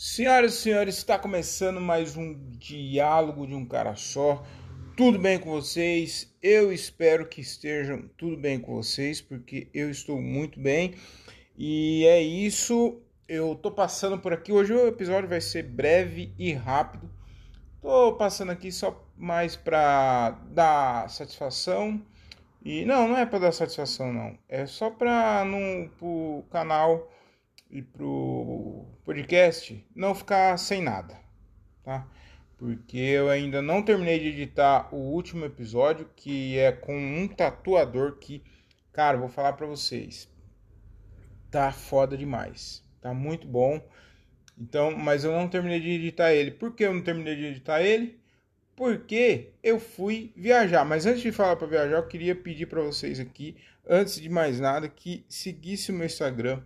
Senhoras e senhores, está começando mais um diálogo de um cara só. Tudo bem com vocês? Eu espero que estejam tudo bem com vocês, porque eu estou muito bem. E é isso. Eu tô passando por aqui. Hoje o episódio vai ser breve e rápido. Tô passando aqui só mais para dar satisfação. E não, não é para dar satisfação não. É só para no pro canal e pro podcast não ficar sem nada, tá? Porque eu ainda não terminei de editar o último episódio, que é com um tatuador que, cara, vou falar para vocês, tá foda demais, tá muito bom. Então, mas eu não terminei de editar ele. Por que eu não terminei de editar ele? Porque eu fui viajar. Mas antes de falar para viajar, eu queria pedir para vocês aqui, antes de mais nada, que seguisse o meu Instagram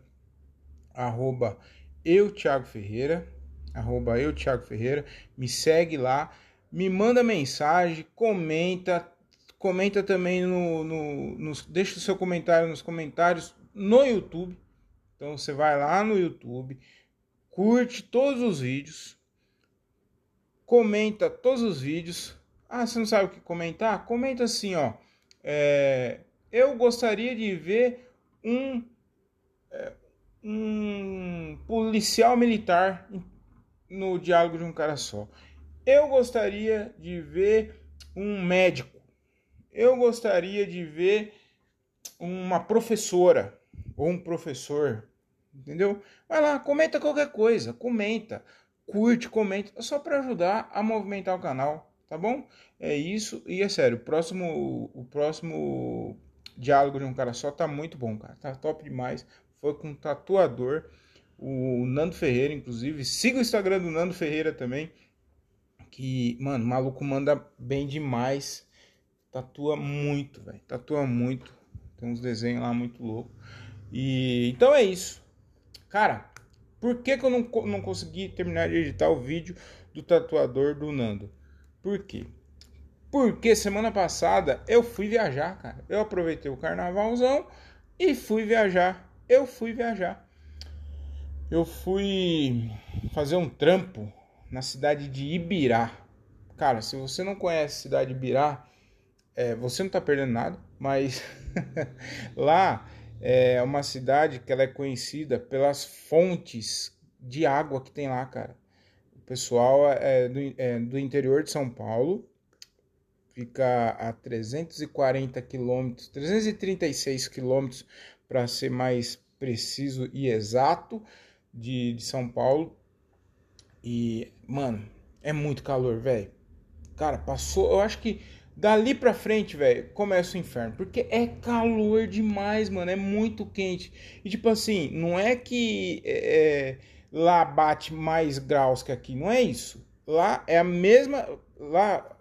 arroba eu, Thiago Ferreira, arroba eu, Thiago Ferreira, me segue lá, me manda mensagem, comenta, comenta também no, no, no, deixa o seu comentário nos comentários no YouTube, então você vai lá no YouTube, curte todos os vídeos, comenta todos os vídeos, ah, você não sabe o que comentar? Comenta assim, ó, é, eu gostaria de ver um, é, um policial militar no diálogo de um cara só. Eu gostaria de ver um médico. Eu gostaria de ver uma professora ou um professor, entendeu? Vai lá, comenta qualquer coisa, comenta, curte, comenta, só para ajudar a movimentar o canal, tá bom? É isso e é sério, o próximo o próximo diálogo de um cara só tá muito bom, cara. Tá top demais foi com um tatuador, o Nando Ferreira, inclusive. Siga o Instagram do Nando Ferreira também. Que, mano, o maluco manda bem demais. Tatua muito, velho. Tatua muito. Tem uns desenhos lá muito loucos. E então é isso. Cara, por que, que eu não, não consegui terminar de editar o vídeo do tatuador do Nando? Por quê? Porque semana passada eu fui viajar, cara. Eu aproveitei o carnavalzão e fui viajar eu fui viajar. Eu fui fazer um trampo na cidade de Ibirá. Cara, se você não conhece a cidade de Ibirá, é, você não tá perdendo nada, mas lá é uma cidade que ela é conhecida pelas fontes de água que tem lá, cara. O pessoal é do, é do interior de São Paulo, fica a 340 quilômetros, 336 quilômetros para ser mais preciso e exato de, de São Paulo. E, mano, é muito calor, velho. Cara, passou. Eu acho que dali pra frente, velho, começa o inferno. Porque é calor demais, mano. É muito quente. E, tipo assim, não é que é, é lá bate mais graus que aqui. Não é isso. Lá é a mesma. Lá,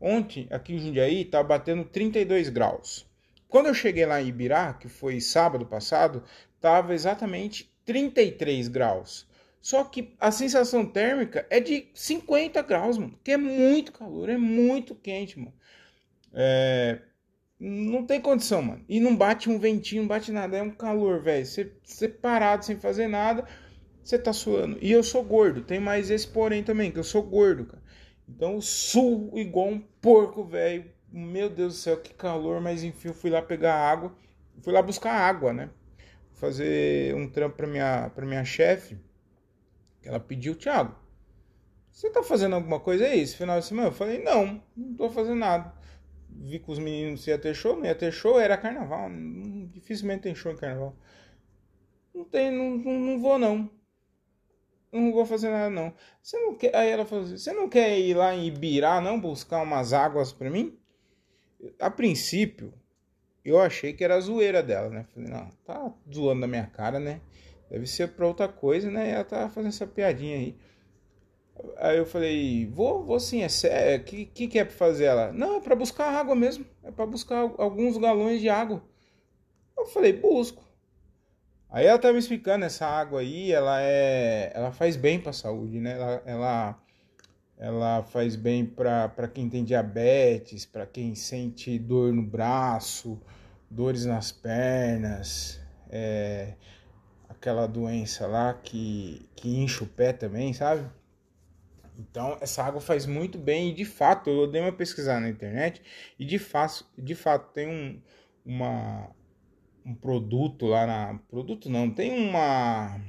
ontem, aqui em Jundiaí, tá batendo 32 graus. Quando eu cheguei lá em Ibirá, que foi sábado passado, estava exatamente 33 graus. Só que a sensação térmica é de 50 graus, mano. Que é muito calor, é muito quente, mano. É... Não tem condição, mano. E não bate um ventinho, não bate nada. É um calor, velho. Você parado sem fazer nada, você tá suando. E eu sou gordo. Tem mais esse porém também, que eu sou gordo, cara. Então suo igual um porco, velho meu Deus do céu, que calor, mas enfim, eu fui lá pegar água, fui lá buscar água, né? Fazer um trampo para minha, pra minha chefe, ela pediu, Thiago, você tá fazendo alguma coisa aí esse final de semana? Eu falei, não, não tô fazendo nada. Vi com os meninos se ia ter show, não ia ter show, era carnaval, dificilmente tem show em carnaval. Não tem, não, não, não vou não não vou fazer nada não. Você não quer? Aí ela falou assim, você não quer ir lá em Ibirá não buscar umas águas para mim? A princípio, eu achei que era a zoeira dela, né? Falei, não, tá zoando na minha cara, né? Deve ser pra outra coisa, né? Ela tá fazendo essa piadinha aí. Aí eu falei, vou, vou sim, é sério. O que, que, que é pra fazer ela? Não, é pra buscar água mesmo. É pra buscar alguns galões de água. Eu falei, busco. Aí ela tá me explicando, essa água aí, ela é. Ela faz bem pra saúde, né? Ela, ela ela faz bem para quem tem diabetes, para quem sente dor no braço, dores nas pernas, é, aquela doença lá que, que incha o pé também, sabe? Então, essa água faz muito bem e de fato, eu dei uma pesquisada na internet e de fato, de fato tem um, uma, um produto lá na. Produto não, tem uma.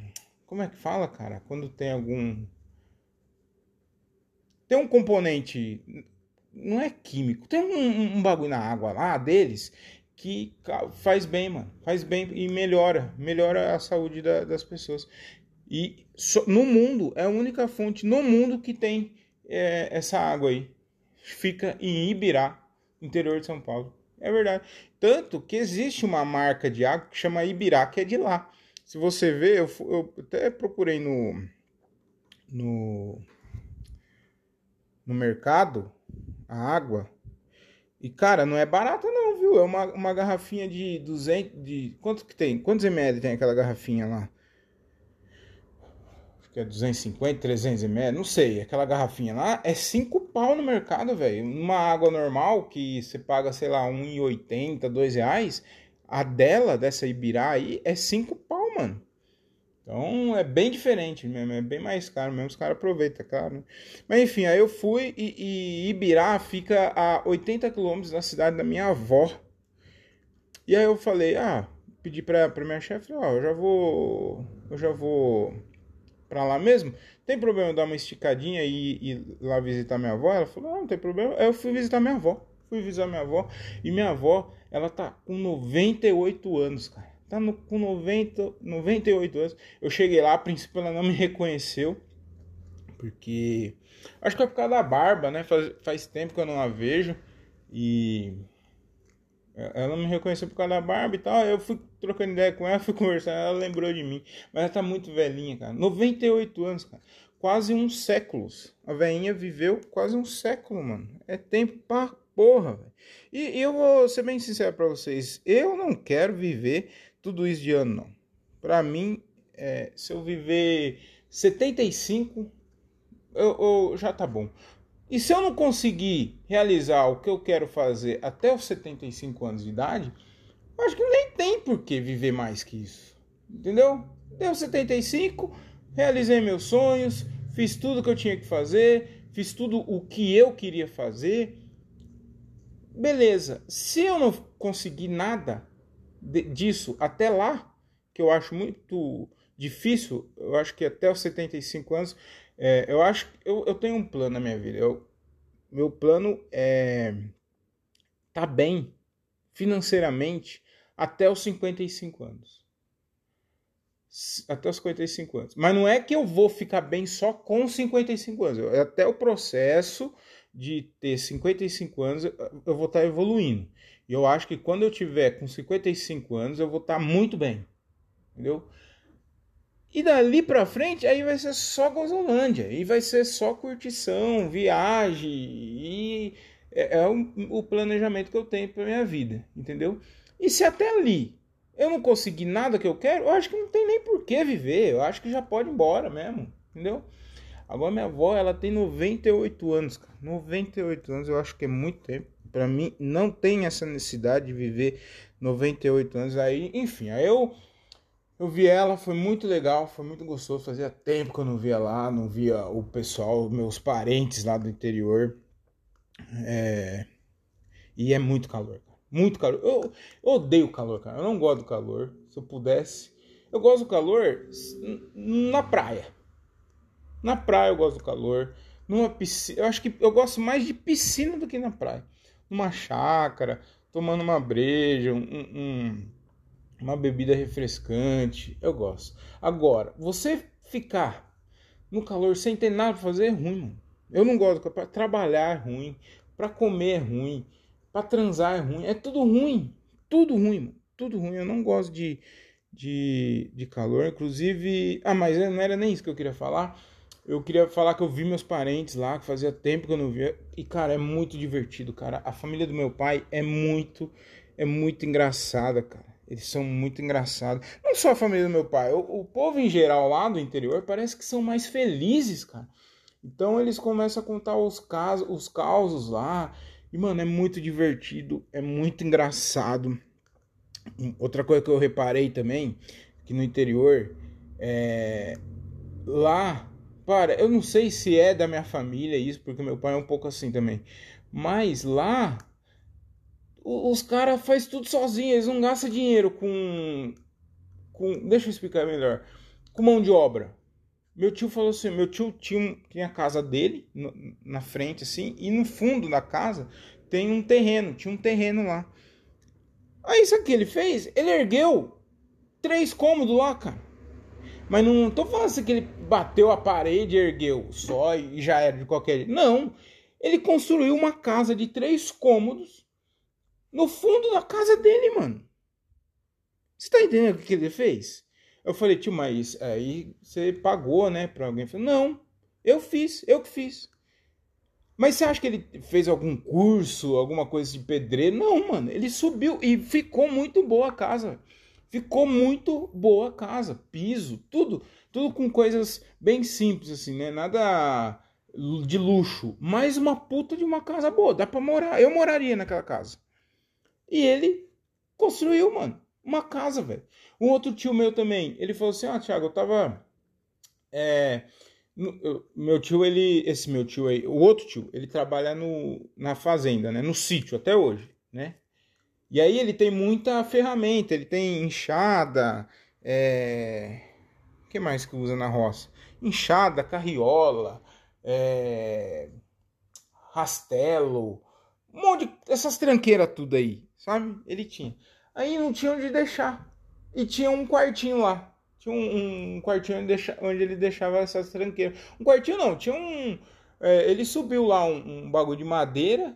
Como é que fala, cara? Quando tem algum. Tem um componente. Não é químico, tem um, um bagulho na água lá deles que faz bem, mano. Faz bem e melhora. Melhora a saúde da, das pessoas. E so, no mundo, é a única fonte no mundo que tem é, essa água aí. Fica em Ibirá, interior de São Paulo. É verdade. Tanto que existe uma marca de água que chama Ibirá, que é de lá. Se você ver, eu, eu até procurei no, no, no mercado a água. E, cara, não é barata não, viu? É uma, uma garrafinha de 200... De, quanto que tem? Quantos ml tem aquela garrafinha lá? que é 250, 300 ml, não sei, aquela garrafinha lá é 5 pau no mercado, velho. Uma água normal que você paga, sei lá, 1,80, 2 reais, a dela, dessa Ibirá aí, é 5 pau, mano. Então é bem diferente mesmo, é bem mais caro mesmo, os caras aproveitam, claro. Né? Mas enfim, aí eu fui e, e Ibirá fica a 80 quilômetros da cidade da minha avó. E aí eu falei, ah, pedi pra, pra minha chefe, ó, oh, eu já vou. Eu já vou pra lá mesmo? Tem problema eu dar uma esticadinha e ir lá visitar minha avó? Ela falou, não tem problema. Aí eu fui visitar minha avó. Fui visitar minha avó. E minha avó, ela tá com 98 anos, cara. Tá no, com 90, 98 anos. Eu cheguei lá, a princípio ela não me reconheceu. Porque. Acho que é por causa da barba, né? Faz, faz tempo que eu não a vejo. E ela me reconheceu por causa da barba e tal. Eu fui trocando ideia com ela, fui conversando, ela lembrou de mim. Mas ela tá muito velhinha, cara. 98 anos, cara. Quase uns séculos. A velhinha viveu quase um século, mano. É tempo pra porra, velho. E, e, eu vou ser bem sincero pra vocês. Eu não quero viver tudo isso de ano, não. Pra mim, é, se eu viver 75, eu, eu, já tá bom. E se eu não conseguir realizar o que eu quero fazer até os 75 anos de idade, eu acho que nem tem por que viver mais que isso. Entendeu? Deu 75, realizei meus sonhos, fiz tudo que eu tinha que fazer, fiz tudo o que eu queria fazer. Beleza. Se eu não conseguir nada disso até lá, que eu acho muito difícil, eu acho que até os 75 anos é, eu acho que eu, eu tenho um plano na minha vida. Eu, meu plano é tá bem financeiramente até os 55 anos. Até os 55 anos. Mas não é que eu vou ficar bem só com 55 anos. É até o processo de ter 55 anos eu vou estar tá evoluindo. E eu acho que quando eu tiver com 55 anos eu vou estar tá muito bem. Entendeu? E dali pra frente, aí vai ser só Gozolândia. E vai ser só curtição, viagem. E é, é o, o, planejamento que eu tenho pra minha vida, entendeu? E se até ali eu não conseguir nada que eu quero, eu acho que não tem nem por que viver. Eu acho que já pode ir embora mesmo, entendeu? Agora minha avó, ela tem 98 anos, cara. 98 anos eu acho que é muito tempo. Para mim não tem essa necessidade de viver 98 anos aí, enfim, aí eu eu vi ela, foi muito legal, foi muito gostoso. Fazia tempo que eu não via lá, não via o pessoal, meus parentes lá do interior. É... E é muito calor. Muito calor. Eu, eu odeio calor, cara. Eu não gosto do calor. Se eu pudesse. Eu gosto do calor na praia. Na praia eu gosto do calor. Numa piscina. Eu acho que eu gosto mais de piscina do que na praia. Numa chácara, tomando uma breja, um, um uma bebida refrescante, eu gosto. Agora, você ficar no calor sem ter nada para fazer é ruim, mano. Eu não gosto, para trabalhar é ruim, para comer é ruim, para transar é ruim, é tudo ruim, tudo ruim, mano. Tudo ruim, eu não gosto de, de, de calor, inclusive, ah, mas não era nem isso que eu queria falar. Eu queria falar que eu vi meus parentes lá, que fazia tempo que eu não via. E, cara, é muito divertido, cara. A família do meu pai é muito, é muito engraçada, cara. Eles são muito engraçados. Não só a família do meu pai, o, o, povo em geral lá do interior parece que são mais felizes, cara. Então eles começam a contar os casos, os causos lá. E, mano, é muito divertido, é muito engraçado. Outra coisa que eu reparei também, que no interior É, lá, para, eu não sei se é da minha família isso, porque meu pai é um pouco assim também. Mas lá, os caras faz tudo sozinhos, eles não gastam dinheiro com, com. Deixa eu explicar melhor. Com mão de obra. Meu tio falou assim: meu tio tinha, tinha a casa dele na frente, assim, e no fundo da casa tem um terreno, tinha um terreno lá. Aí sabe o que ele fez? Ele ergueu três cômodos lá, cara. Mas não tô falando assim que ele bateu a parede ergueu só e já era de qualquer jeito. Não. Ele construiu uma casa de três cômodos no fundo da casa dele, mano. Você tá entendendo o que ele fez? Eu falei, tio, mas aí você pagou, né, pra alguém? Falei, não, eu fiz, eu que fiz. Mas você acha que ele fez algum curso, alguma coisa de pedreiro? Não, mano. Ele subiu e ficou muito boa a casa. Ficou muito boa a casa. Piso, tudo. Tudo com coisas bem simples, assim, né? Nada de luxo. Mas uma puta de uma casa boa. Dá pra morar. Eu moraria naquela casa. E ele construiu, mano, uma casa, velho. Um outro tio meu também. Ele falou assim: Ah, Thiago, eu tava. É, meu tio, ele. Esse meu tio aí, o outro tio, ele trabalha no, na fazenda, né? No sítio até hoje, né? E aí ele tem muita ferramenta, ele tem enxada, é... que mais que usa na roça? Enxada, carriola, é... rastelo, um monte de... essas tranqueiras tudo aí, sabe? Ele tinha. Aí não tinha onde deixar. E tinha um quartinho lá. Tinha um, um quartinho onde, deixa, onde, ele deixava essas tranqueiras. Um quartinho não, tinha um. É, ele subiu lá um, um, bagulho de madeira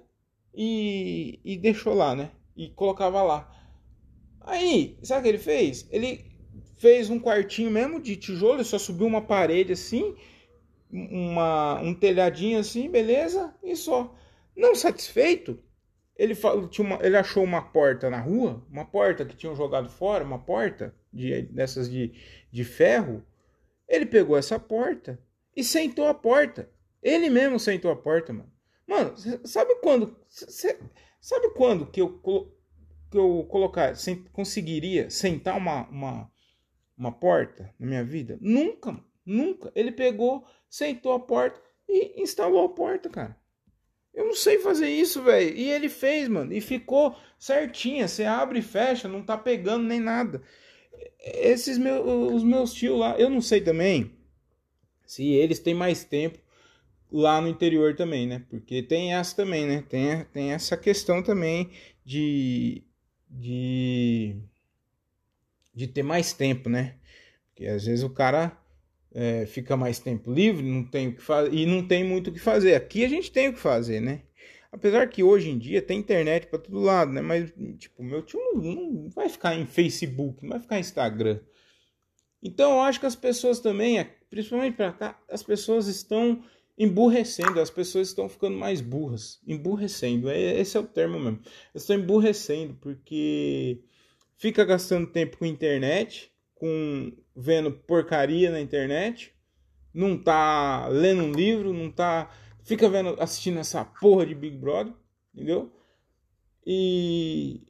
e, e deixou lá, né? E colocava lá. Aí, sabe o que ele fez? Ele fez um quartinho mesmo de tijolo, só subiu uma parede assim, uma, um telhadinho assim, beleza, e só. Não satisfeito, ele, falou, tinha uma, ele achou uma porta na rua, uma porta que tinham jogado fora, uma porta de, dessas de, de ferro. Ele pegou essa porta e sentou a porta. Ele mesmo sentou a porta, mano. Mano, sabe quando. Cê, sabe quando que eu, que eu colocar, sem, conseguiria sentar uma, uma, uma porta na minha vida? Nunca, nunca. Ele pegou, sentou a porta e instalou a porta, cara. Eu não sei fazer isso, velho. E ele fez, mano. E ficou certinha. Você abre e fecha, não tá pegando nem nada. Esses meus, os meus tios lá, eu não sei também se eles têm mais tempo lá no interior também, né? Porque tem essa também, né? Tem, tem essa questão também de, de, de ter mais tempo, né? Porque às vezes o cara é, fica mais tempo livre, não tem o que fazer e não tem muito o que fazer. Aqui a gente tem o que fazer, né? Apesar que hoje em dia tem internet para todo lado, né? Mas, tipo, meu tio não, não, vai ficar em Facebook, não vai ficar em Instagram. Então eu acho que as pessoas também, principalmente para cá, as pessoas estão emburrecendo, as pessoas estão ficando mais burras. Emburrecendo, é, esse é o termo mesmo. Estão emburrecendo porque fica gastando tempo com internet com vendo porcaria na internet, não tá lendo um livro, não tá fica vendo assistindo essa porra de Big Brother, entendeu? E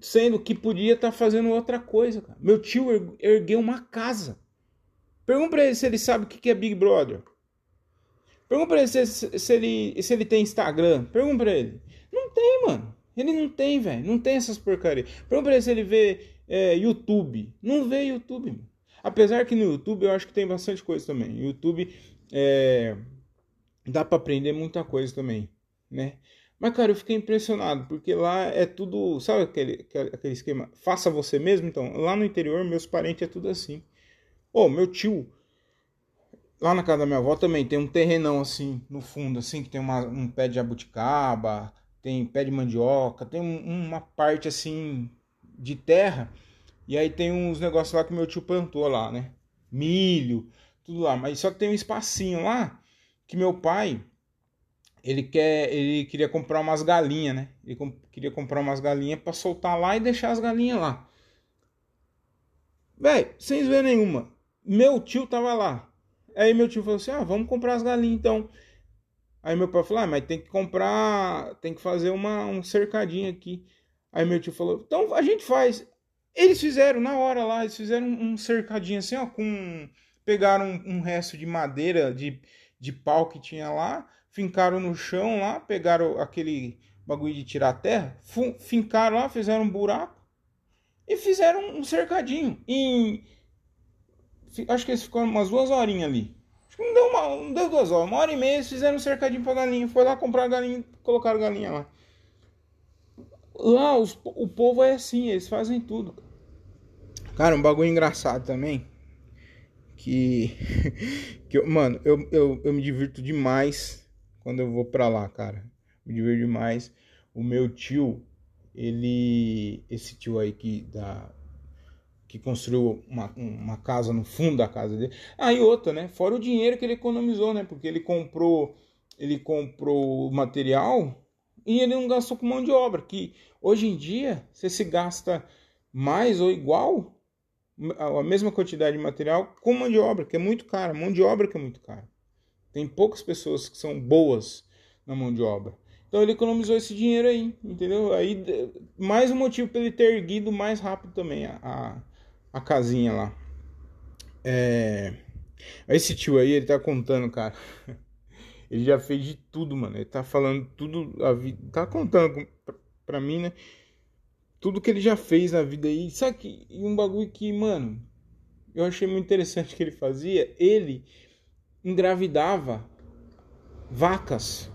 sendo que podia estar tá fazendo outra coisa, cara. Meu tio ergueu uma casa. Pergunta para ele se ele sabe o que é Big Brother. Pergunta pra ele se, se, ele se ele tem Instagram. Pergunta pra ele. Não tem, mano. Ele não tem, velho. Não tem essas porcarias. Pergunta pra se ele vê é, YouTube. Não vê YouTube, mano. Apesar que no YouTube eu acho que tem bastante coisa também. YouTube é, dá para aprender muita coisa também, né? Mas, cara, eu fiquei impressionado, porque lá é tudo. Sabe aquele, aquele esquema? Faça você mesmo? Então, lá no interior, meus parentes é tudo assim. Ô, oh, meu tio, lá na casa da minha avó também tem um terrenão assim, no fundo, assim, que tem uma, um pé de jabuticaba, tem pé de mandioca, tem um, uma parte assim de terra. E aí tem uns negócios lá que meu tio plantou lá, né? Milho, tudo lá. Mas só que tem um espacinho lá que meu pai ele quer, ele queria comprar umas galinhas, né? Ele queria comprar umas galinhas para soltar lá e deixar as galinhas lá. Véi, sem ver nenhuma. Meu tio tava lá. Aí meu tio falou assim: "Ah, vamos comprar as galinhas então". Aí meu pai falou: "Ah, mas tem que comprar, tem que fazer uma um cercadinho aqui". Aí meu tio falou: então a gente faz. Eles fizeram na hora lá, eles fizeram um cercadinho assim, ó, com. Pegaram um, um resto de madeira, de, de pau que tinha lá, fincaram no chão lá, pegaram aquele bagulho de tirar terra, fincaram lá, fizeram um buraco e fizeram um cercadinho. E acho que eles ficaram umas duas horinhas ali. Não deu, uma, não deu duas horas, uma hora e meia eles fizeram um cercadinho pra galinha. Foi lá comprar a galinha, colocaram a galinha lá. Lá os, o povo é assim, eles fazem tudo. Cara, um bagulho engraçado também. Que. que eu, mano, eu, eu, eu me divirto demais quando eu vou pra lá, cara. Me divirto demais. O meu tio, ele. Esse tio aí que da. Que construiu uma, uma casa no fundo da casa dele. Ah, e outra, né? Fora o dinheiro que ele economizou, né? Porque ele comprou. Ele comprou material e ele não gastou com mão de obra, que hoje em dia você se gasta mais ou igual a mesma quantidade de material com mão de obra, que é muito cara, mão de obra que é muito cara. Tem poucas pessoas que são boas na mão de obra. Então ele economizou esse dinheiro aí, entendeu? Aí mais um motivo para ele ter erguido mais rápido também a, a casinha lá. É... Esse tio aí, ele tá contando, cara. Ele já fez de tudo, mano. Ele tá falando tudo, a vida, tá contando pra mim, né? Tudo que ele já fez na vida aí. Sabe que um bagulho que, mano, eu achei muito interessante que ele fazia. Ele engravidava vacas.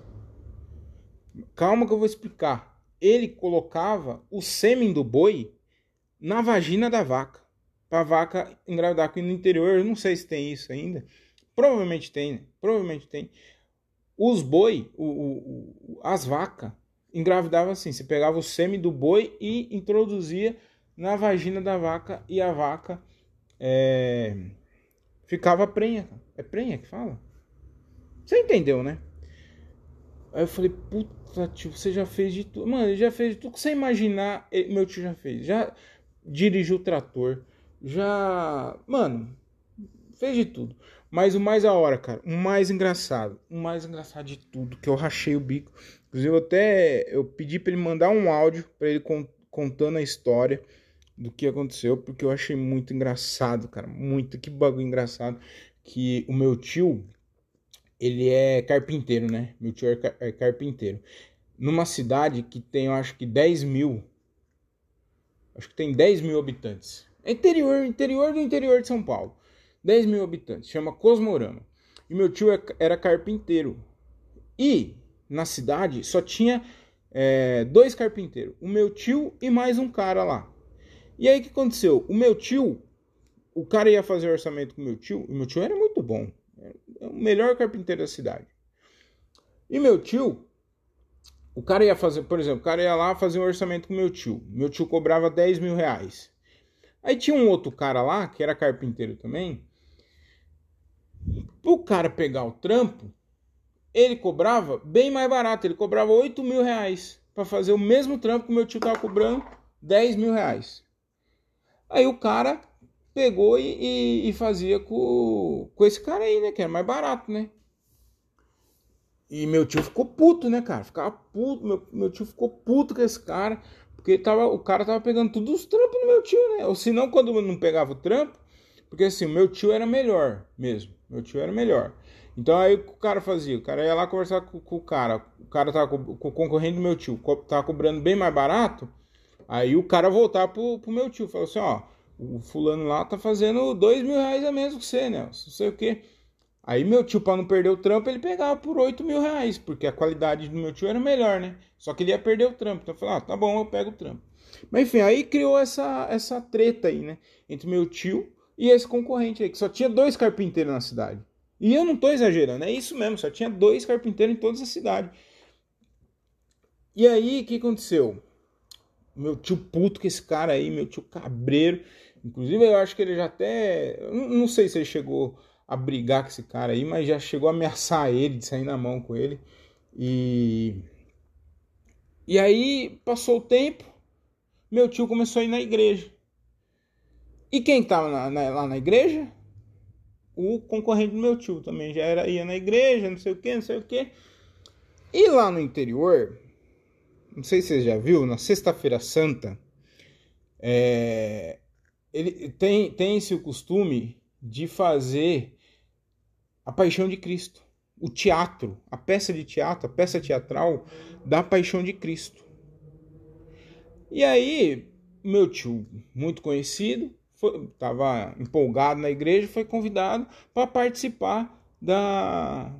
Calma que eu vou explicar. Ele colocava o sêmen do boi na vagina da vaca. Pra vaca engravidar. Aqui no interior, eu não sei se tem isso ainda. Provavelmente tem, né? Provavelmente tem. Os boi, o, o, as vacas, engravidavam assim. Você pegava o sêmen do boi e introduzia na vagina da vaca e a vaca é, ficava prenha. É prenha que fala? Você entendeu, né? Aí eu falei, puta tio, você já fez de tudo. Mano, ele já fez de tudo que você imaginar, meu tio já fez. Já dirigiu o trator, já. Mano, fez de tudo. Mas o mais a hora, cara, o mais engraçado, o mais engraçado de tudo, que eu rachei o bico. Inclusive, eu até eu pedi para ele mandar um áudio para ele contando a história do que aconteceu, porque eu achei muito engraçado, cara, muito que bagulho engraçado que o meu tio, ele é carpinteiro, né? Meu tio é, é carpinteiro. Numa cidade que tem, eu acho que 10 mil, acho que tem 10 mil habitantes. É interior, interior do interior de São Paulo. 10 mil habitantes, chama Cosmorama. E meu tio é, era carpinteiro. E na cidade só tinha é, dois carpinteiros, o meu tio e mais um cara lá. E aí o que aconteceu? O meu tio, o cara ia fazer orçamento com o meu tio, e meu tio era muito bom, era o melhor carpinteiro da cidade. E meu tio, o cara ia fazer, por exemplo, o cara ia lá fazer um orçamento com meu tio. Meu tio cobrava 10 mil reais. Aí tinha um outro cara lá, que era carpinteiro também, o cara pegar o trampo, ele cobrava bem mais barato. Ele cobrava 8 mil reais para fazer o mesmo trampo que o meu tio tava cobrando 10 mil reais. Aí o cara pegou e, e, e, fazia com, com esse cara aí, né? Que era mais barato, né? E meu tio ficou puto, né, cara? Ficava puto. Meu, meu tio ficou puto com esse cara. Porque tava, o cara tava pegando todos os trampos do meu tio, né? Ou se não, quando não pegava o trampo. Porque assim, o meu tio era melhor mesmo. Meu tio era melhor. Então aí o cara fazia? O cara ia lá conversar com, com o cara. O cara tava com, com, o concorrente do meu tio, tava cobrando bem mais barato. Aí o cara voltar pro, pro meu tio, falou assim: ó, o fulano lá tá fazendo dois mil reais a menos que você, né? Não sei o que. Aí meu tio, para não perder o trampo, ele pegava por 8 mil reais, porque a qualidade do meu tio era melhor, né? Só que ele ia perder o trampo. Então eu falei, ah, tá bom, eu pego o trampo. Mas enfim, aí criou essa, essa treta aí, né? Entre meu tio e esse concorrente aí, que só tinha dois carpinteiros na cidade. E eu não estou exagerando, é isso mesmo, só tinha dois carpinteiros em toda a cidade. E aí, o que aconteceu? Meu tio puto com esse cara aí, meu tio cabreiro. Inclusive, eu acho que ele já até. Não sei se ele chegou a brigar com esse cara aí, mas já chegou a ameaçar ele, de sair na mão com ele. E. E aí, passou o tempo, meu tio começou a ir na igreja. E quem estava lá na igreja? O concorrente do meu tio também já era, ia na igreja, não sei o que, não sei o que. E lá no interior, não sei se você já viu, na Sexta-feira Santa, é, ele tem, tem esse costume de fazer a paixão de Cristo, o teatro, a peça de teatro, a peça teatral da paixão de Cristo. E aí, meu tio, muito conhecido, estava empolgado na igreja, foi convidado para participar da,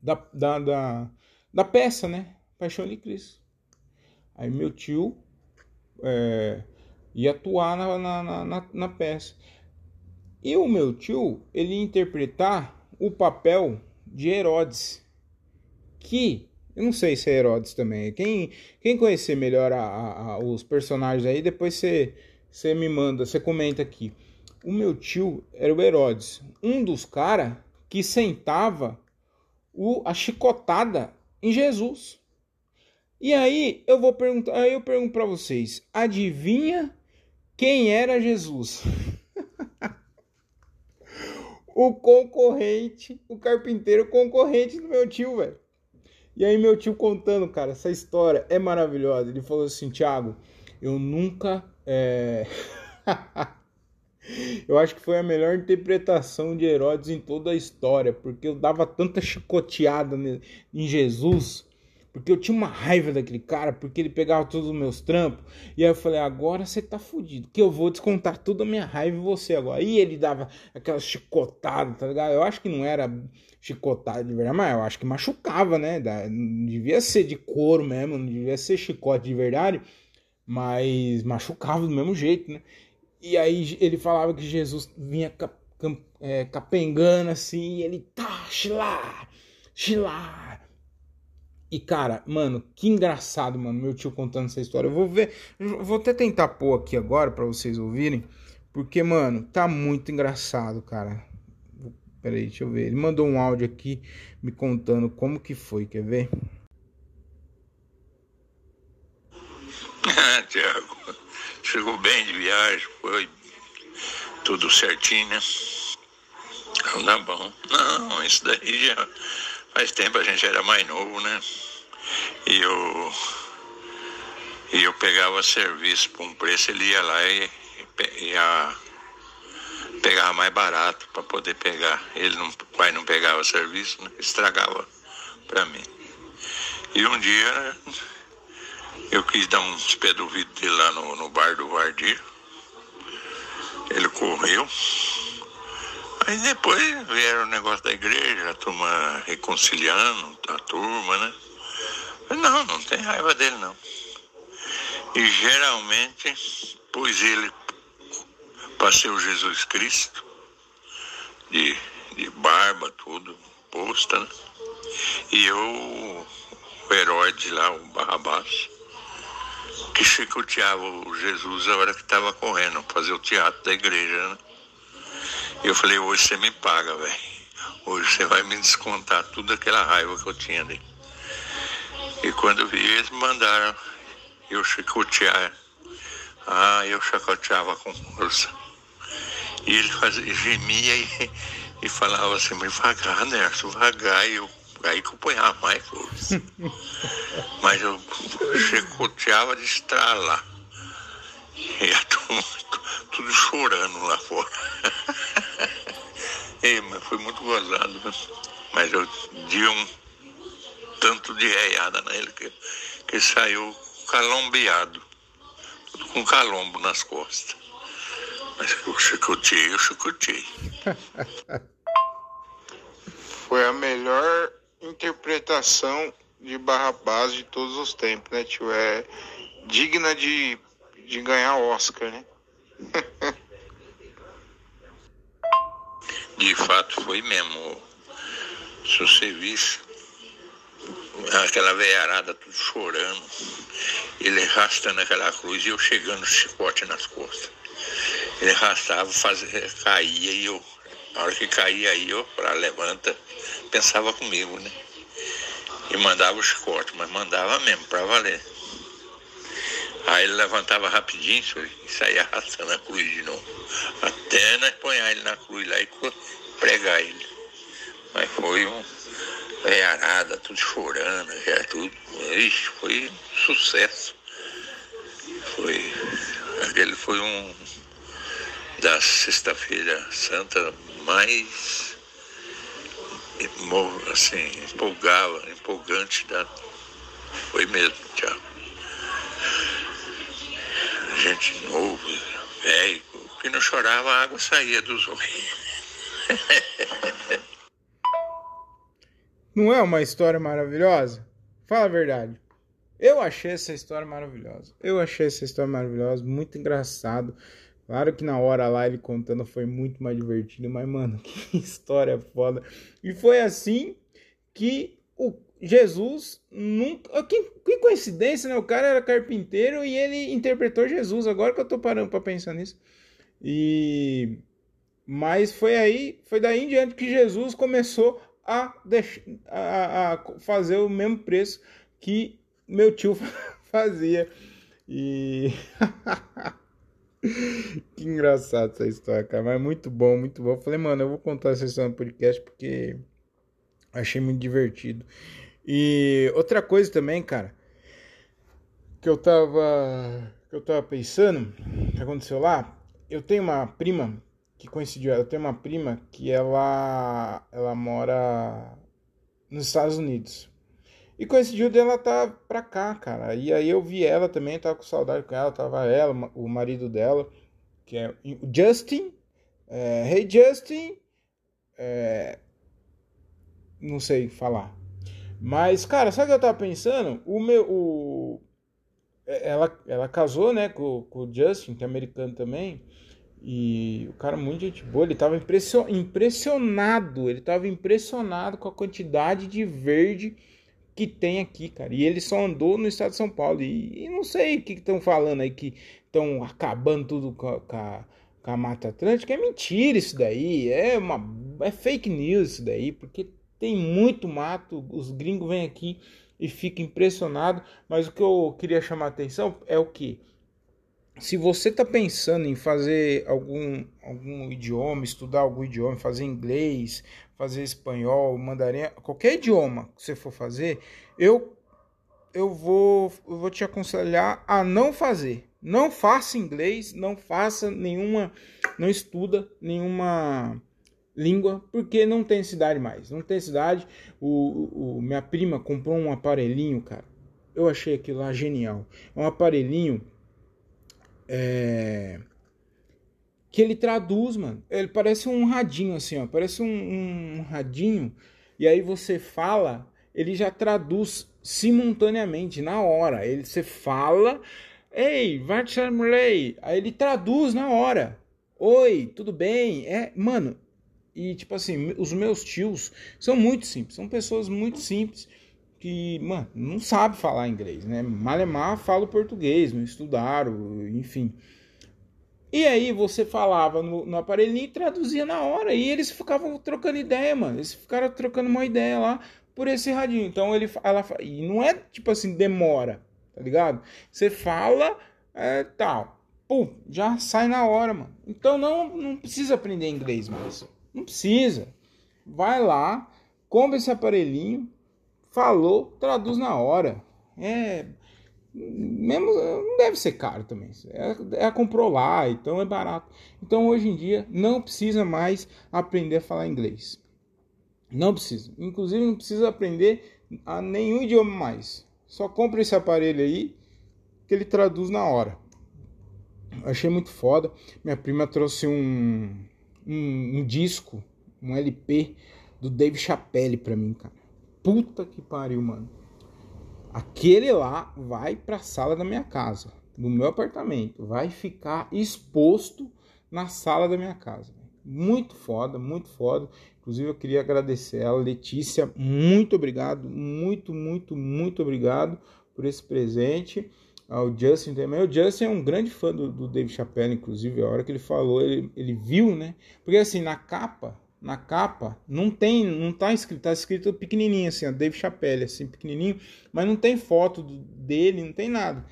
da, da, da, da, peça, né? Paixão de Cristo. Aí meu tio é, ia atuar na, na, na, na peça. E o meu tio, ele interpretar o papel de Herodes, que eu não sei se é Herodes também. Quem, quem conhecer melhor a, a, a, os personagens aí, depois você, você me manda, você comenta aqui. O meu tio era o Herodes, um dos caras que sentava o, a chicotada em Jesus. E aí eu vou perguntar, aí eu pergunto para vocês, adivinha quem era Jesus? o concorrente, o carpinteiro concorrente do meu tio, velho. E aí meu tio contando, cara, essa história é maravilhosa. Ele falou assim, Thiago, eu nunca. É... eu acho que foi a melhor interpretação de Herodes em toda a história, porque eu dava tanta chicoteada em Jesus porque eu tinha uma raiva daquele cara, porque ele pegava todos os meus trampos. E aí eu falei, agora você tá fudido, que eu vou descontar toda a minha raiva em você agora. E ele dava aquela chicotada, tá ligado? Eu acho que não era chicotada de verdade, mas eu acho que machucava, né? Não devia ser de couro mesmo, não devia ser chicote de verdade, mas machucava do mesmo jeito, né? E aí ele falava que Jesus vinha cap, é, capengando assim, e ele tá, xilá, xilá e cara, mano, que engraçado, mano, meu tio contando essa história. Eu vou ver, vou até tentar pôr aqui agora para vocês ouvirem, porque, mano, tá muito engraçado, cara. Peraí, deixa eu ver. Ele mandou um áudio aqui me contando como que foi, quer ver? Ah, Tiago, chegou bem de viagem, foi tudo certinho, né? Não tá bom. Não, isso daí já Faz tempo a gente era mais novo, né? E eu, e eu pegava serviço por um preço, ele ia lá e ia, pegava mais barato para poder pegar. Ele não, o pai não pegava serviço, né? estragava para mim. E um dia eu quis dar uns pés do vidro dele lá no, no bar do Vardir. Ele correu, Aí depois vieram o negócio da igreja, a turma reconciliando, a turma, né? Não, não tem raiva dele não. E geralmente pus ele para ser o Jesus Cristo, de, de barba, tudo, posta, né? E eu, o herói de lá, o Barrabás, que chicoteava o Jesus a hora que estava correndo, fazer o teatro da igreja, né? Eu falei, hoje você me paga, velho. Hoje você vai me descontar tudo aquela raiva que eu tinha ali. E quando vi, eles me mandaram eu chicotear. Ah, eu chicoteava com força. E ele fazia, gemia e, e falava assim, devagar, Nerso, devagar. E eu, aí que eu ponhava mais força. mas eu chicoteava de estralar. E a turma, tudo chorando lá fora. Ei, mas foi muito gozado, mas eu dei um tanto de reiada nele que, que saiu calombeado, tudo com calombo nas costas. Mas eu chicotei, eu chicotei. Foi a melhor interpretação de Barrabás de todos os tempos, né, tio? É digna de, de ganhar Oscar, né? De fato foi mesmo. Se você visse aquela veiarada tudo chorando, ele arrastando aquela cruz e eu chegando chicote nas costas. Ele arrastava, fazia, caía e eu, na hora que caía aí eu, para levanta, pensava comigo, né? E mandava o chicote, mas mandava mesmo, para valer. Aí ele levantava rapidinho e saía arrastando a cruz de novo. Até nós pôr ele na cruz lá e pregar ele. Mas foi um veiarada, tudo chorando, já tudo. Ixi, foi sucesso. Foi Aquele foi um da sexta-feira santa mais assim, empolgava, empolgante da. Foi mesmo, Tiago. Gente novo, velho, que não chorava, a água saía dos olhos. Não é uma história maravilhosa? Fala a verdade. Eu achei essa história maravilhosa. Eu achei essa história maravilhosa, muito engraçado. Claro que na hora lá ele contando foi muito mais divertido, mas mano, que história foda. E foi assim que o Jesus nunca. Que, que coincidência, né? O cara era carpinteiro e ele interpretou Jesus. Agora que eu tô parando pra pensar nisso. E. Mas foi aí, foi daí em diante que Jesus começou a, a, a fazer o mesmo preço que meu tio fazia. E. que engraçado essa história, cara. Mas muito bom, muito bom. Eu falei, mano, eu vou contar essa história no podcast porque achei muito divertido. E outra coisa também, cara, que eu tava. que eu tava pensando, que aconteceu lá, eu tenho uma prima que coincidiu, eu tenho uma prima que ela ela mora nos Estados Unidos. E coincidiu dela tá pra cá, cara. E aí eu vi ela também, tava com saudade com ela, tava ela, o marido dela, que é o Justin. É, hey Justin. É, não sei falar. Mas, cara, sabe o que eu tava pensando? O meu. O, é, ela, ela casou, né, com, com o Justin, que é americano também. E o cara, muito gente boa, ele tava impressionado. Ele tava impressionado com a quantidade de verde que tem aqui, cara. E ele só andou no estado de São Paulo. E, e não sei o que estão falando aí, que estão acabando tudo com a, com, a, com a, Mata Atlântica. É mentira isso daí. É, uma, é fake news isso daí, porque tem muito mato. Os gringos vêm aqui e ficam impressionados. Mas o que eu queria chamar a atenção é o que? Se você está pensando em fazer algum, algum idioma, estudar algum idioma, fazer inglês, fazer espanhol, mandarim, qualquer idioma que você for fazer, eu eu vou eu vou te aconselhar a não fazer. Não faça inglês, não faça nenhuma, não estuda nenhuma língua, porque não tem cidade mais. Não tem cidade. O, o, minha prima comprou um aparelhinho, cara. Eu achei aquilo lá genial. É um aparelhinho é, que ele traduz, mano. Ele parece um radinho assim, ó. Parece um, um radinho. E aí você fala, ele já traduz simultaneamente, na hora. Ele você fala, ei, Varchamley. Aí ele traduz na hora. Oi, tudo bem? É, mano. E tipo assim, os meus tios são muito simples, são pessoas muito simples que, mano, não sabe falar inglês, né? Malemar fala português, não estudaram, enfim. E aí você falava no, no aparelhinho e traduzia na hora. E eles ficavam trocando ideia, mano. Eles ficaram trocando uma ideia lá por esse radinho. Então ele ela e não é tipo assim demora, tá ligado? Você fala é, tal, pum, já sai na hora, mano. Então não não precisa aprender inglês mais. Não precisa. Vai lá, compra esse aparelhinho, falou, traduz na hora. É mesmo não deve ser caro também. É, é comprou lá, então é barato. Então hoje em dia não precisa mais aprender a falar inglês. Não precisa. Inclusive não precisa aprender a nenhum idioma mais. Só compra esse aparelho aí que ele traduz na hora. Achei muito foda. Minha prima trouxe um, um, um disco, um LP do Dave Chappelle pra mim, cara. Puta que pariu, mano aquele lá vai para a sala da minha casa, do meu apartamento, vai ficar exposto na sala da minha casa. Muito foda, muito foda. Inclusive eu queria agradecer ela, Letícia, muito obrigado, muito, muito, muito obrigado por esse presente. Ao Justin também. O Justin é um grande fã do, do Dave Chappelle, inclusive, a hora que ele falou, ele, ele viu, né? Porque assim, na capa na capa não tem, não tá escrito, tá escrito pequenininho assim, ó, Dave Chappelle, assim, pequenininho, mas não tem foto dele, não tem nada.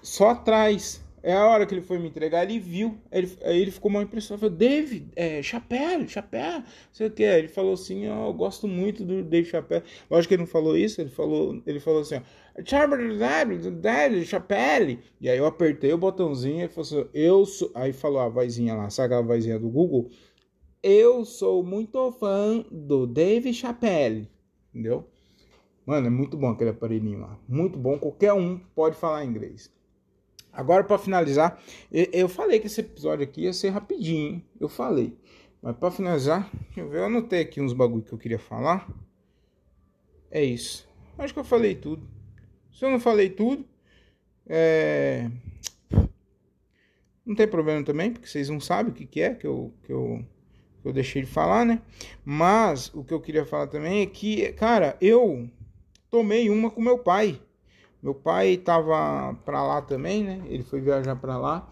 Só atrás, É a hora que ele foi me entregar, ele viu, ele, aí ele ficou mal impressionado, falou, David, é, Chapéu, Chapéu, sei o que, ele falou assim, oh, eu gosto muito do David Chapéu, lógico que ele não falou isso, ele falou, ele falou assim, David Chapéu, e aí eu apertei o botãozinho e falou assim, eu sou, aí falou a vozinha lá, sabe a vozinha do Google? Eu sou muito fã do David Chapéu, entendeu? Mano, é muito bom aquele aparelhinho lá, muito bom, qualquer um pode falar inglês. Agora, para finalizar, eu falei que esse episódio aqui ia ser rapidinho, eu falei. Mas para finalizar, eu ver, eu anotei aqui uns bagulho que eu queria falar. É isso. Acho que eu falei tudo. Se eu não falei tudo, é... não tem problema também, porque vocês não sabem o que, que é que eu, que, eu, eu deixei de falar, né? Mas o que eu queria falar também é que, cara, eu tomei uma com meu pai. Meu pai tava pra lá também, né? Ele foi viajar pra lá.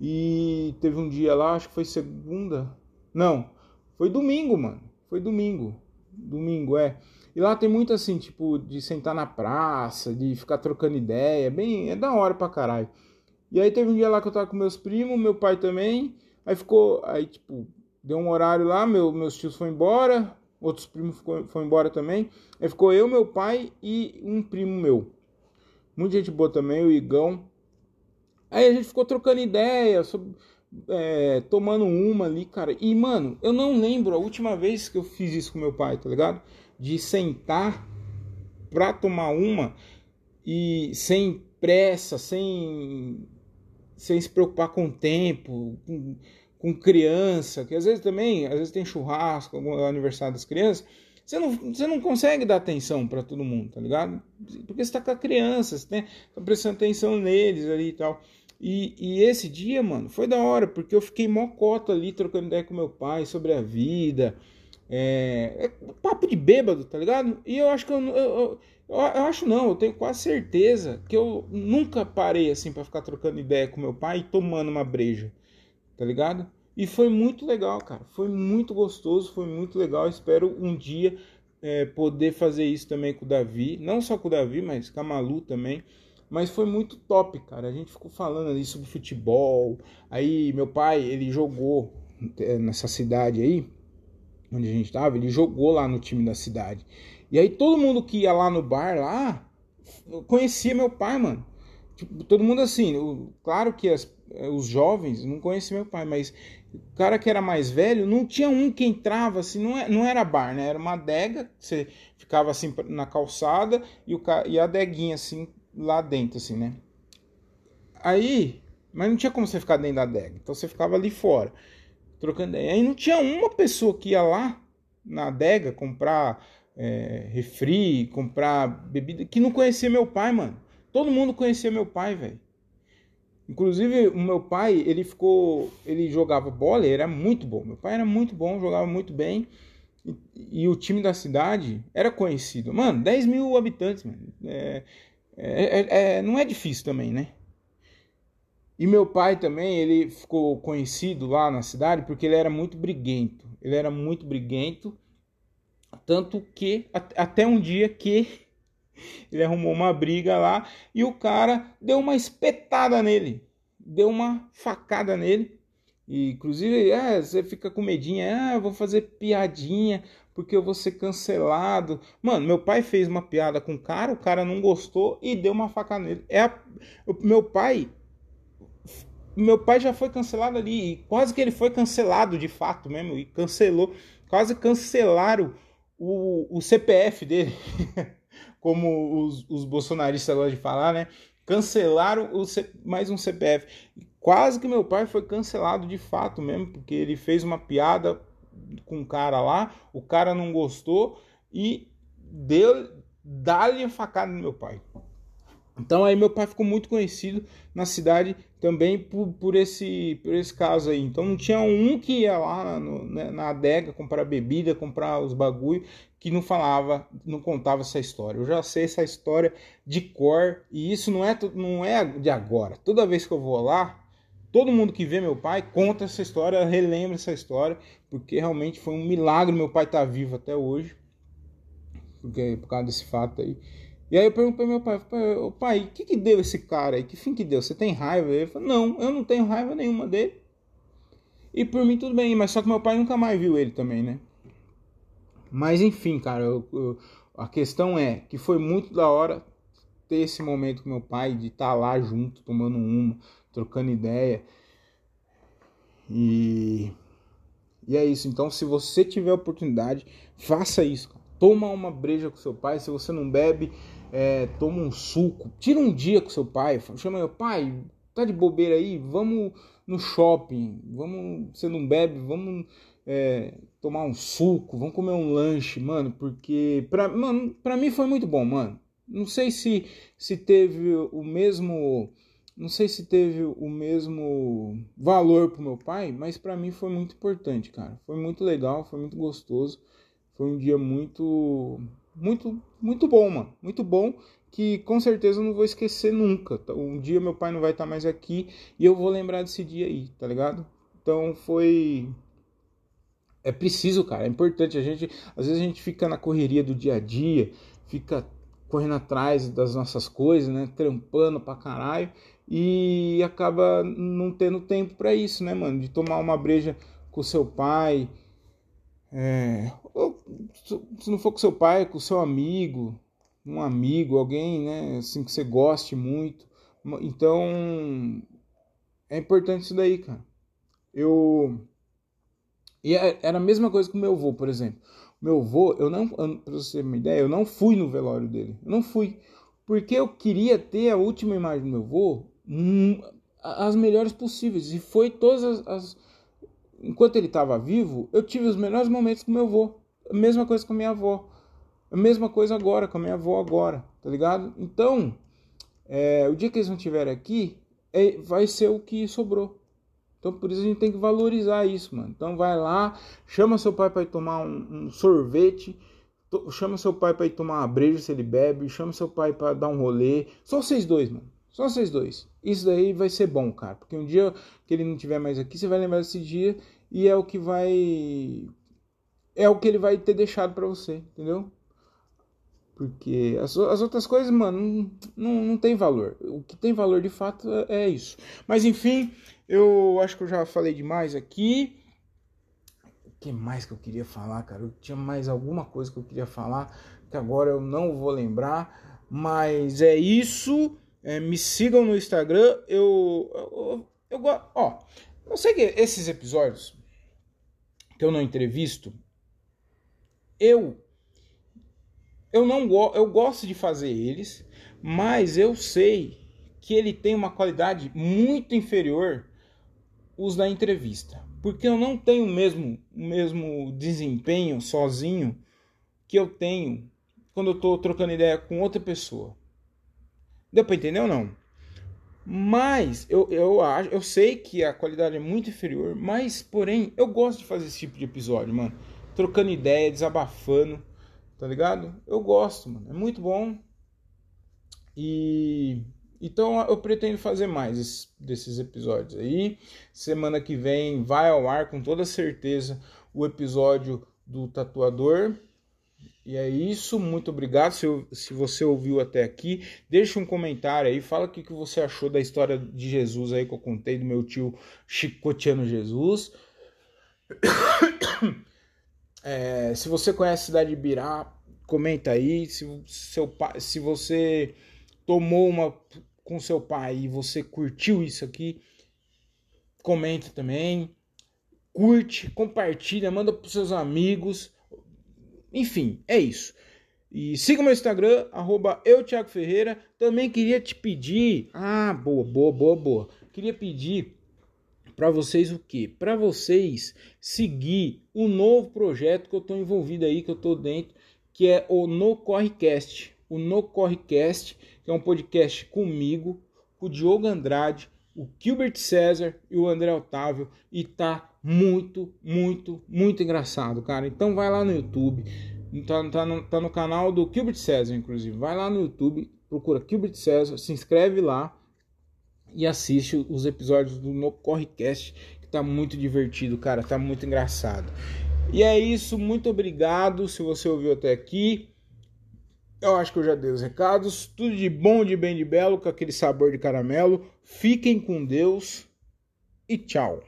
E teve um dia lá, acho que foi segunda. Não, foi domingo, mano. Foi domingo. Domingo, é. E lá tem muito assim, tipo, de sentar na praça, de ficar trocando ideia. Bem, é da hora pra caralho. E aí teve um dia lá que eu tava com meus primos, meu pai também. Aí ficou, aí tipo, deu um horário lá, meu, meus tios foram embora, outros primos foram embora também. Aí ficou eu, meu pai e um primo meu. Muita gente boa também, o Igão. Aí a gente ficou trocando ideia, sobre, é, tomando uma ali, cara. E, mano, eu não lembro a última vez que eu fiz isso com meu pai, tá ligado? De sentar pra tomar uma e sem pressa, sem, sem se preocupar com o tempo, com, com criança, que às vezes também, às vezes tem churrasco, aniversário das crianças você não, você não consegue dar atenção para todo mundo, tá ligado? Porque você tá com a criança, você tá prestando atenção neles ali e tal. E, e, esse dia, mano, foi da hora, porque eu fiquei mocota ali trocando ideia com meu pai sobre a vida. É, é papo de bêbado, tá ligado? E eu acho que eu, eu, eu, eu, acho não, eu tenho quase certeza que eu nunca parei assim para ficar trocando ideia com meu pai e tomando uma breja, tá ligado? E foi muito legal, cara. Foi muito gostoso, foi muito legal. Espero um dia é, poder fazer isso também com o Davi. Não só com o Davi, mas com a Malu também. Mas foi muito top, cara. A gente ficou falando ali sobre futebol. Aí meu pai, ele jogou é, nessa cidade aí, onde a gente tava, ele jogou lá no time da cidade. E aí todo mundo que ia lá no bar lá conhecia meu pai, mano. Tipo, todo mundo assim, claro que as, os jovens não conheciam meu pai, mas o cara que era mais velho, não tinha um que entrava assim, não, é, não era bar, né? Era uma adega, você ficava assim na calçada e, o, e a adeguinha assim lá dentro, assim, né? Aí, mas não tinha como você ficar dentro da adega, então você ficava ali fora, trocando ideia. Aí não tinha uma pessoa que ia lá na adega comprar é, refri, comprar bebida, que não conhecia meu pai, mano. Todo mundo conhecia meu pai, velho. Inclusive, o meu pai, ele ficou. Ele jogava bola, ele era muito bom. Meu pai era muito bom, jogava muito bem. E, e o time da cidade era conhecido. Mano, 10 mil habitantes, mano. É, é, é, é, não é difícil também, né? E meu pai também, ele ficou conhecido lá na cidade porque ele era muito briguento. Ele era muito briguento. Tanto que, até um dia que ele arrumou uma briga lá e o cara deu uma espetada nele, deu uma facada nele. E, inclusive, é, você fica com medinho, ah, eu vou fazer piadinha porque eu vou ser cancelado. Mano, meu pai fez uma piada com o cara, o cara não gostou e deu uma facada nele. É a, meu pai meu pai já foi cancelado ali, e quase que ele foi cancelado de fato mesmo, e cancelou, quase cancelaram o, o CPF dele. como os, os bolsonaristas gostam de falar, né? Cancelaram o C, mais um CPF. Quase que meu pai foi cancelado de fato mesmo, porque ele fez uma piada com um cara lá, o cara não gostou e deu dá-lhe a facada no meu pai. Então aí meu pai ficou muito conhecido na cidade também por, por, esse, por esse caso aí. Então não tinha um que ia lá no, né, na adega comprar bebida, comprar os bagulho, que não falava, não contava essa história. Eu já sei essa história de cor e isso não é, não é de agora. Toda vez que eu vou lá, todo mundo que vê meu pai conta essa história, relembra essa história, porque realmente foi um milagre meu pai estar tá vivo até hoje, porque por causa desse fato aí. E aí eu pergunto meu pai, pai, pai, o que que deu esse cara aí? Que fim que deu? Você tem raiva? Ele falou, não, eu não tenho raiva nenhuma dele. E por mim tudo bem, mas só que meu pai nunca mais viu ele também, né? Mas enfim, cara, eu, eu, a questão é que foi muito da hora ter esse momento com meu pai, de estar tá lá junto, tomando uma, trocando ideia. E, e é isso. Então, se você tiver oportunidade, faça isso. Toma uma breja com seu pai. Se você não bebe, é, toma um suco. Tira um dia com seu pai. Chama meu pai, tá de bobeira aí? Vamos no shopping. Vamos. Você não bebe? Vamos é, tomar um suco. Vamos comer um lanche, mano. Porque pra, mano, pra mim foi muito bom, mano. Não sei se, se teve o mesmo não sei se teve o mesmo valor pro meu pai, mas para mim foi muito importante, cara. Foi muito legal, foi muito gostoso. Foi um dia muito muito muito bom, mano. Muito bom que com certeza eu não vou esquecer nunca. Um dia meu pai não vai estar mais aqui e eu vou lembrar desse dia aí, tá ligado? Então foi é preciso, cara, é importante a gente, às vezes a gente fica na correria do dia a dia, fica correndo atrás das nossas coisas, né, trampando pra caralho e acaba não tendo tempo para isso, né, mano? De tomar uma breja com seu pai, é, ou, se não for com seu pai, com seu amigo, um amigo, alguém, né, assim que você goste muito. Então, é importante isso daí, cara. Eu e é, era a mesma coisa com meu avô, por exemplo. Meu avô, eu não, para você ter uma ideia, eu não fui no velório dele. Eu não fui. Porque eu queria ter a última imagem do meu avô Hum, as melhores possíveis. E foi todas as. as... Enquanto ele estava vivo, eu tive os melhores momentos com meu avô. Mesma coisa com a minha avó. Mesma coisa agora, com a minha avó agora, tá ligado? Então, é, o dia que eles não estiverem aqui, é, vai ser o que sobrou. Então, por isso a gente tem que valorizar isso, mano. Então, vai lá, chama seu pai para ir tomar um, um sorvete, chama seu pai para ir tomar uma breja se ele bebe, chama seu pai para dar um rolê. Só vocês dois, mano. Só vocês dois. Isso daí vai ser bom, cara. Porque um dia que ele não estiver mais aqui, você vai lembrar desse dia e é o que vai. É o que ele vai ter deixado para você, entendeu? Porque as, as outras coisas, mano, não, não, não tem valor. O que tem valor de fato é, é isso. Mas enfim, eu acho que eu já falei demais aqui. O que mais que eu queria falar, cara? Eu tinha mais alguma coisa que eu queria falar que agora eu não vou lembrar. Mas é isso. É, me sigam no Instagram. Eu, eu, eu, ó, eu sei que esses episódios que eu não entrevisto, eu eu não eu gosto de fazer eles, mas eu sei que ele tem uma qualidade muito inferior os da entrevista, porque eu não tenho o mesmo o mesmo desempenho sozinho que eu tenho quando eu estou trocando ideia com outra pessoa. Deu para entender ou não? Mas eu, eu eu sei que a qualidade é muito inferior, mas porém eu gosto de fazer esse tipo de episódio, mano. Trocando ideia, desabafando, tá ligado? Eu gosto, mano. É muito bom. E então eu pretendo fazer mais desses episódios aí. Semana que vem vai ao ar com toda certeza o episódio do tatuador. E é isso, muito obrigado se, se você ouviu até aqui. Deixa um comentário aí, fala o que, que você achou da história de Jesus aí que eu contei do meu tio chicoteando Jesus. É, se você conhece a cidade de Birá, comenta aí. Se, seu se você tomou uma com seu pai e você curtiu isso aqui, comenta também. Curte, compartilha, manda para seus amigos. Enfim, é isso. E siga meu Instagram, arroba eu. Também queria te pedir. Ah, boa, boa, boa, boa. Queria pedir para vocês o quê? Para vocês seguir o novo projeto que eu estou envolvido aí, que eu estou dentro, que é o No Correcast. O No Correcast, que é um podcast comigo, com o Diogo Andrade, o Gilbert César e o André Otávio. E tá muito, muito, muito engraçado, cara. Então vai lá no YouTube, tá, tá, no, tá no canal do Gilbert César, inclusive. Vai lá no YouTube, procura Gilbert César, se inscreve lá e assiste os episódios do No Correcast, que tá muito divertido, cara, tá muito engraçado. E é isso, muito obrigado se você ouviu até aqui. Eu acho que eu já dei os recados. Tudo de bom, de bem, de belo, com aquele sabor de caramelo. Fiquem com Deus e tchau.